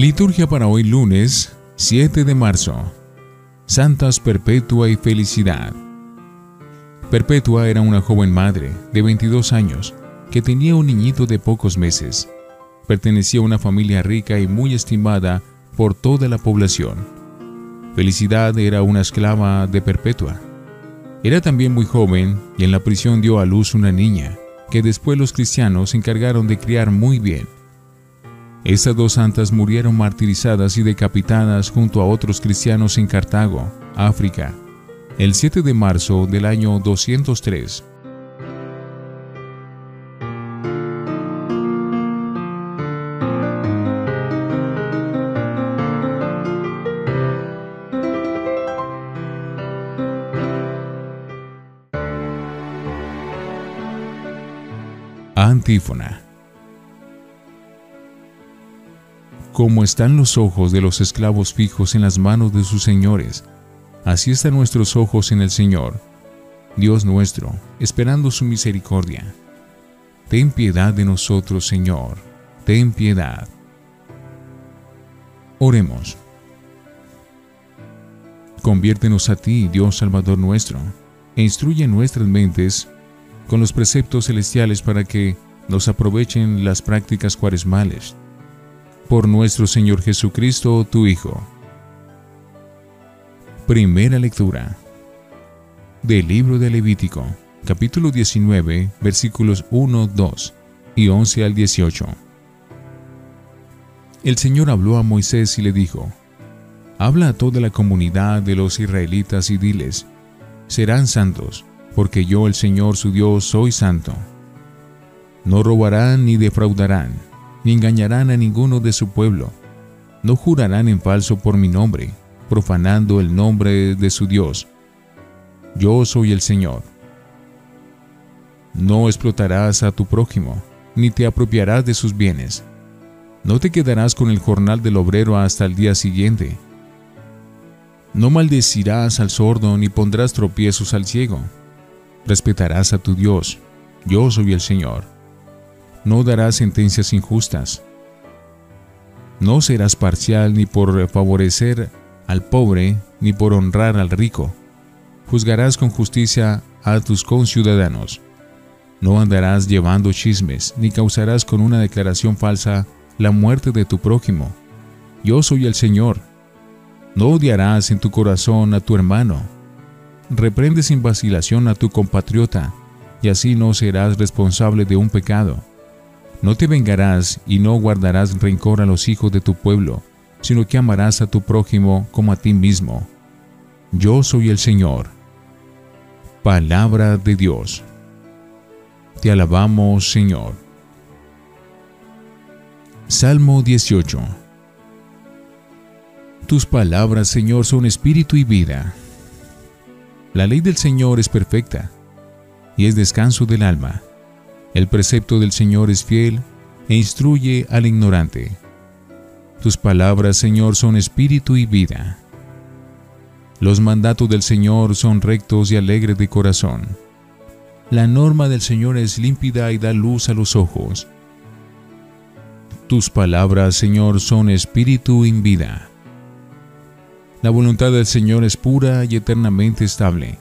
Liturgia para hoy lunes 7 de marzo. Santas Perpetua y Felicidad. Perpetua era una joven madre de 22 años que tenía un niñito de pocos meses. Pertenecía a una familia rica y muy estimada por toda la población. Felicidad era una esclava de Perpetua. Era también muy joven y en la prisión dio a luz una niña que después los cristianos se encargaron de criar muy bien. Estas dos santas murieron martirizadas y decapitadas junto a otros cristianos en Cartago, África, el 7 de marzo del año 203. Antífona Como están los ojos de los esclavos fijos en las manos de sus señores, así están nuestros ojos en el Señor, Dios nuestro, esperando su misericordia. Ten piedad de nosotros, Señor, ten piedad. Oremos. Conviértenos a ti, Dios Salvador nuestro, e instruye nuestras mentes con los preceptos celestiales para que nos aprovechen las prácticas cuaresmales por nuestro Señor Jesucristo, tu Hijo. Primera lectura del libro de Levítico, capítulo 19, versículos 1, 2 y 11 al 18. El Señor habló a Moisés y le dijo, Habla a toda la comunidad de los israelitas y diles, serán santos, porque yo el Señor su Dios soy santo. No robarán ni defraudarán ni engañarán a ninguno de su pueblo. No jurarán en falso por mi nombre, profanando el nombre de su Dios. Yo soy el Señor. No explotarás a tu prójimo, ni te apropiarás de sus bienes. No te quedarás con el jornal del obrero hasta el día siguiente. No maldecirás al sordo ni pondrás tropiezos al ciego. Respetarás a tu Dios. Yo soy el Señor no darás sentencias injustas. No serás parcial ni por favorecer al pobre ni por honrar al rico. Juzgarás con justicia a tus conciudadanos. No andarás llevando chismes, ni causarás con una declaración falsa la muerte de tu prójimo. Yo soy el Señor. No odiarás en tu corazón a tu hermano. Reprende sin vacilación a tu compatriota, y así no serás responsable de un pecado. No te vengarás y no guardarás rencor a los hijos de tu pueblo, sino que amarás a tu prójimo como a ti mismo. Yo soy el Señor. Palabra de Dios. Te alabamos, Señor. Salmo 18. Tus palabras, Señor, son espíritu y vida. La ley del Señor es perfecta y es descanso del alma. El precepto del Señor es fiel e instruye al ignorante. Tus palabras, Señor, son espíritu y vida. Los mandatos del Señor son rectos y alegres de corazón. La norma del Señor es límpida y da luz a los ojos. Tus palabras, Señor, son espíritu y vida. La voluntad del Señor es pura y eternamente estable.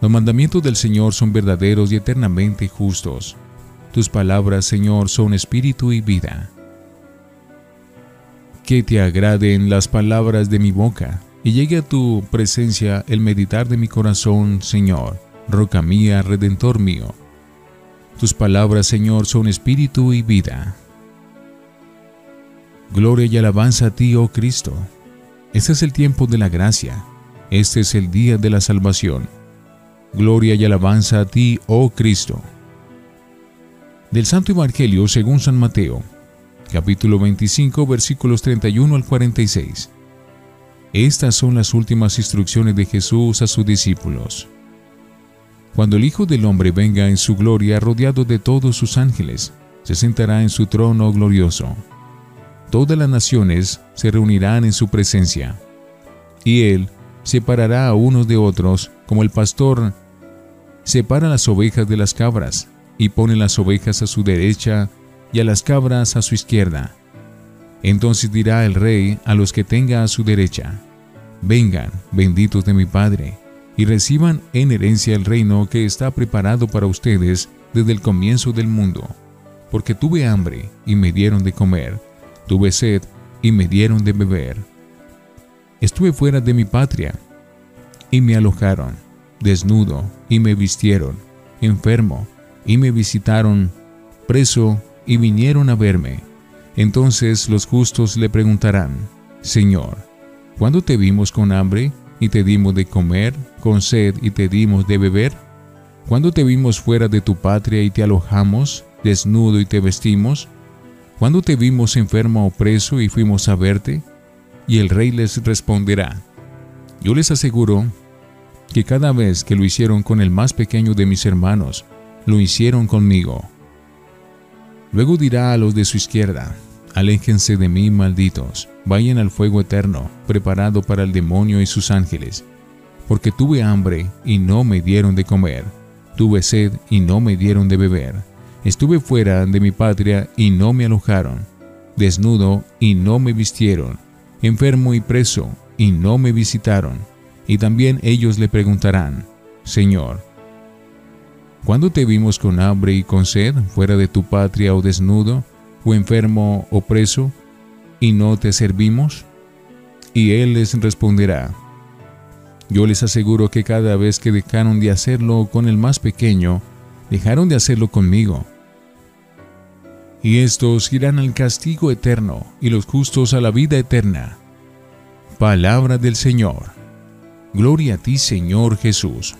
Los mandamientos del Señor son verdaderos y eternamente justos. Tus palabras, Señor, son espíritu y vida. Que te agraden las palabras de mi boca y llegue a tu presencia el meditar de mi corazón, Señor, roca mía, redentor mío. Tus palabras, Señor, son espíritu y vida. Gloria y alabanza a ti, oh Cristo. Este es el tiempo de la gracia. Este es el día de la salvación. Gloria y alabanza a ti, oh Cristo. Del Santo Evangelio según San Mateo, capítulo 25, versículos 31 al 46. Estas son las últimas instrucciones de Jesús a sus discípulos. Cuando el Hijo del Hombre venga en su gloria rodeado de todos sus ángeles, se sentará en su trono glorioso. Todas las naciones se reunirán en su presencia, y Él separará a unos de otros como el pastor separa las ovejas de las cabras y pone las ovejas a su derecha y a las cabras a su izquierda. Entonces dirá el rey a los que tenga a su derecha, Vengan, benditos de mi Padre, y reciban en herencia el reino que está preparado para ustedes desde el comienzo del mundo. Porque tuve hambre y me dieron de comer, tuve sed y me dieron de beber. Estuve fuera de mi patria y me alojaron, desnudo y me vistieron, enfermo y me visitaron, preso y vinieron a verme. Entonces los justos le preguntarán, Señor, ¿cuándo te vimos con hambre y te dimos de comer, con sed y te dimos de beber? ¿Cuándo te vimos fuera de tu patria y te alojamos, desnudo y te vestimos? ¿Cuándo te vimos enfermo o preso y fuimos a verte? Y el rey les responderá, yo les aseguro que cada vez que lo hicieron con el más pequeño de mis hermanos, lo hicieron conmigo. Luego dirá a los de su izquierda, Aléjense de mí, malditos, vayan al fuego eterno, preparado para el demonio y sus ángeles. Porque tuve hambre y no me dieron de comer, tuve sed y no me dieron de beber, estuve fuera de mi patria y no me alojaron, desnudo y no me vistieron, enfermo y preso y no me visitaron. Y también ellos le preguntarán, Señor, ¿cuándo te vimos con hambre y con sed fuera de tu patria o desnudo? o enfermo o preso, y no te servimos? Y él les responderá, yo les aseguro que cada vez que dejaron de hacerlo con el más pequeño, dejaron de hacerlo conmigo. Y estos irán al castigo eterno y los justos a la vida eterna. Palabra del Señor. Gloria a ti, Señor Jesús.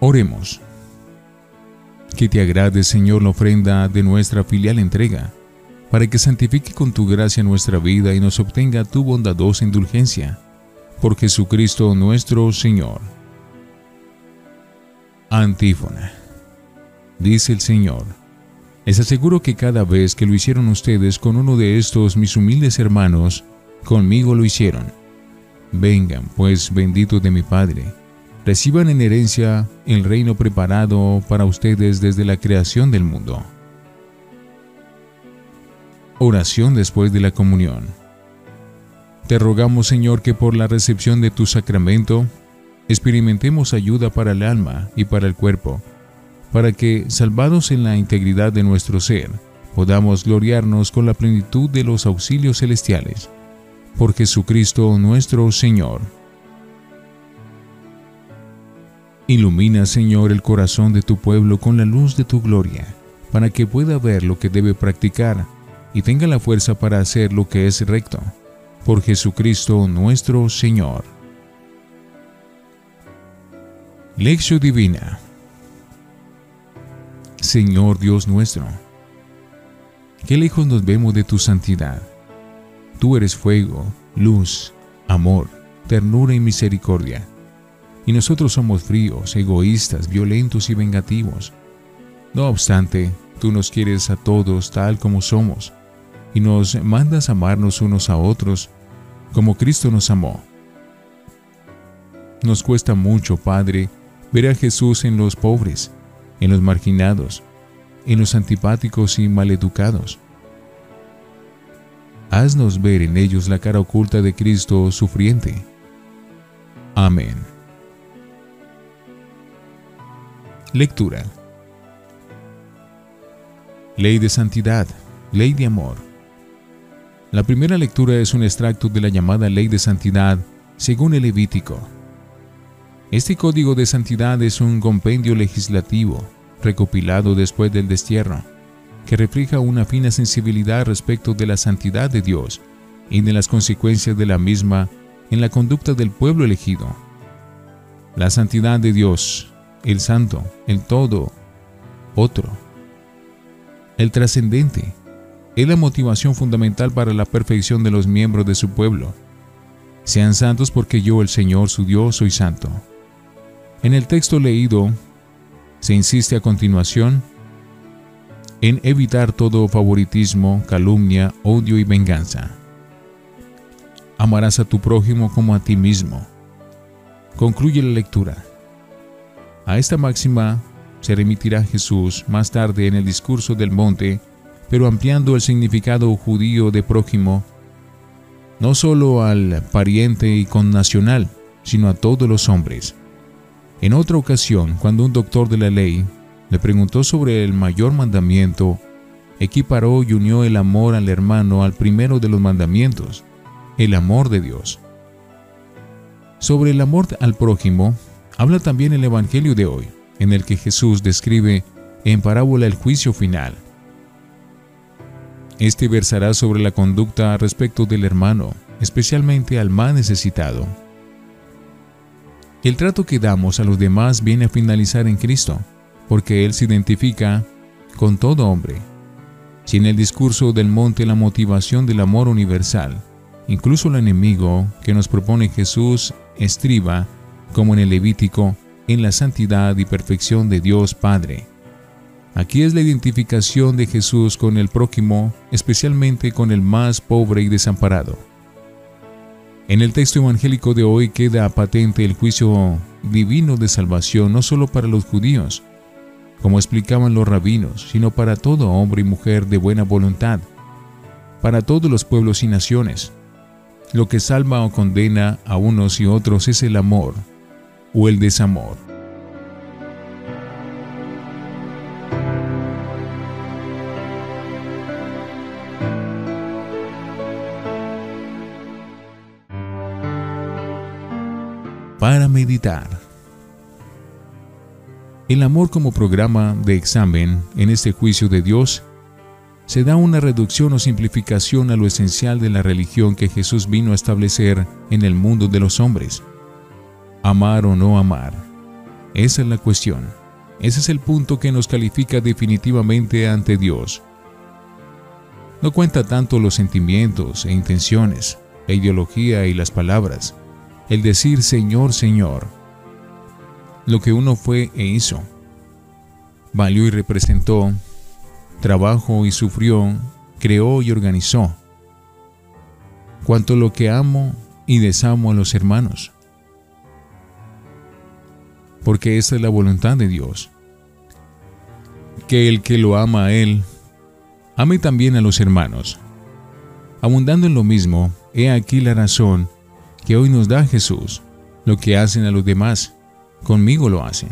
Oremos. Que te agrade, Señor, la ofrenda de nuestra filial entrega, para que santifique con tu gracia nuestra vida y nos obtenga tu bondadosa indulgencia. Por Jesucristo nuestro Señor. Antífona. Dice el Señor, les aseguro que cada vez que lo hicieron ustedes con uno de estos mis humildes hermanos, conmigo lo hicieron. Vengan, pues, benditos de mi Padre reciban en herencia el reino preparado para ustedes desde la creación del mundo. Oración después de la comunión. Te rogamos, Señor, que por la recepción de tu sacramento experimentemos ayuda para el alma y para el cuerpo, para que, salvados en la integridad de nuestro ser, podamos gloriarnos con la plenitud de los auxilios celestiales. Por Jesucristo nuestro Señor. Ilumina, Señor, el corazón de tu pueblo con la luz de tu gloria, para que pueda ver lo que debe practicar y tenga la fuerza para hacer lo que es recto. Por Jesucristo nuestro Señor. Lección Divina Señor Dios nuestro, qué lejos nos vemos de tu santidad. Tú eres fuego, luz, amor, ternura y misericordia y nosotros somos fríos, egoístas, violentos y vengativos. No obstante, tú nos quieres a todos tal como somos y nos mandas amarnos unos a otros como Cristo nos amó. Nos cuesta mucho, Padre, ver a Jesús en los pobres, en los marginados, en los antipáticos y maleducados. Haznos ver en ellos la cara oculta de Cristo sufriente. Amén. Lectura. Ley de santidad, ley de amor. La primera lectura es un extracto de la llamada ley de santidad según el Levítico. Este código de santidad es un compendio legislativo recopilado después del destierro, que refleja una fina sensibilidad respecto de la santidad de Dios y de las consecuencias de la misma en la conducta del pueblo elegido. La santidad de Dios el santo, el todo, otro. El trascendente es la motivación fundamental para la perfección de los miembros de su pueblo. Sean santos porque yo, el Señor, su Dios, soy santo. En el texto leído, se insiste a continuación en evitar todo favoritismo, calumnia, odio y venganza. Amarás a tu prójimo como a ti mismo. Concluye la lectura. A esta máxima se remitirá Jesús más tarde en el discurso del monte pero ampliando el significado judío de prójimo no solo al pariente y connacional, sino a todos los hombres. En otra ocasión, cuando un doctor de la ley le preguntó sobre el mayor mandamiento, equiparó y unió el amor al hermano al primero de los mandamientos, el amor de Dios. Sobre el amor al prójimo, habla también el Evangelio de hoy, en el que Jesús describe en parábola el juicio final. Este versará sobre la conducta respecto del hermano, especialmente al más necesitado. El trato que damos a los demás viene a finalizar en Cristo, porque Él se identifica con todo hombre. Si en el discurso del monte la motivación del amor universal, incluso el enemigo que nos propone Jesús estriba, como en el Levítico, en la santidad y perfección de Dios Padre. Aquí es la identificación de Jesús con el prójimo, especialmente con el más pobre y desamparado. En el texto evangélico de hoy queda patente el juicio divino de salvación no solo para los judíos, como explicaban los rabinos, sino para todo hombre y mujer de buena voluntad, para todos los pueblos y naciones. Lo que salva o condena a unos y otros es el amor o el desamor. para meditar. El amor como programa de examen en este juicio de Dios se da una reducción o simplificación a lo esencial de la religión que Jesús vino a establecer en el mundo de los hombres. Amar o no amar. Esa es la cuestión. Ese es el punto que nos califica definitivamente ante Dios. No cuenta tanto los sentimientos e intenciones, la ideología y las palabras, el decir Señor, Señor, lo que uno fue e hizo, valió y representó, trabajó y sufrió, creó y organizó, cuanto lo que amo y desamo a los hermanos, porque esa es la voluntad de Dios, que el que lo ama a Él, ame también a los hermanos. Abundando en lo mismo, he aquí la razón que hoy nos da Jesús. Lo que hacen a los demás, conmigo lo hacen.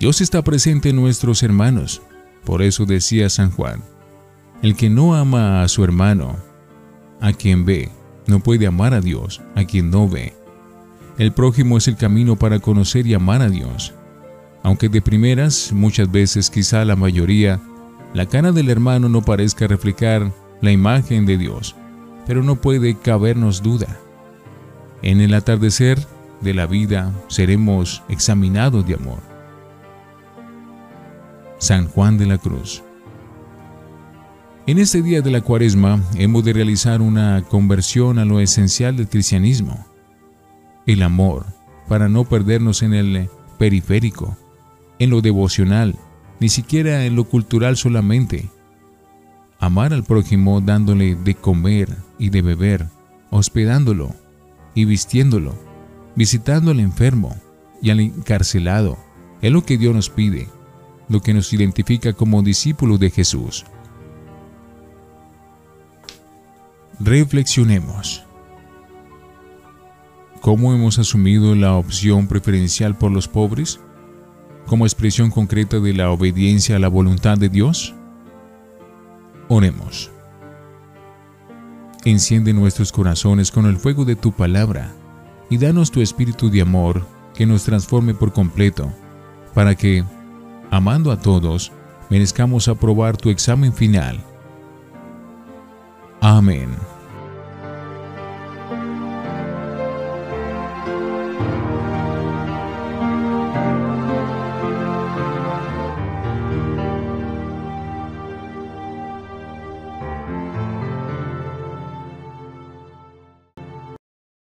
Dios está presente en nuestros hermanos. Por eso decía San Juan, el que no ama a su hermano, a quien ve, no puede amar a Dios, a quien no ve. El prójimo es el camino para conocer y amar a Dios. Aunque de primeras, muchas veces quizá la mayoría, la cara del hermano no parezca reflejar la imagen de Dios, pero no puede cabernos duda en el atardecer de la vida seremos examinados de amor. San Juan de la Cruz. En este día de la cuaresma hemos de realizar una conversión a lo esencial del cristianismo, el amor, para no perdernos en el periférico, en lo devocional, ni siquiera en lo cultural solamente. Amar al prójimo dándole de comer y de beber, hospedándolo, y vistiéndolo, visitando al enfermo y al encarcelado. Es lo que Dios nos pide, lo que nos identifica como discípulos de Jesús. Reflexionemos. ¿Cómo hemos asumido la opción preferencial por los pobres como expresión concreta de la obediencia a la voluntad de Dios? Oremos. Enciende nuestros corazones con el fuego de tu palabra y danos tu espíritu de amor que nos transforme por completo, para que, amando a todos, merezcamos aprobar tu examen final. Amén.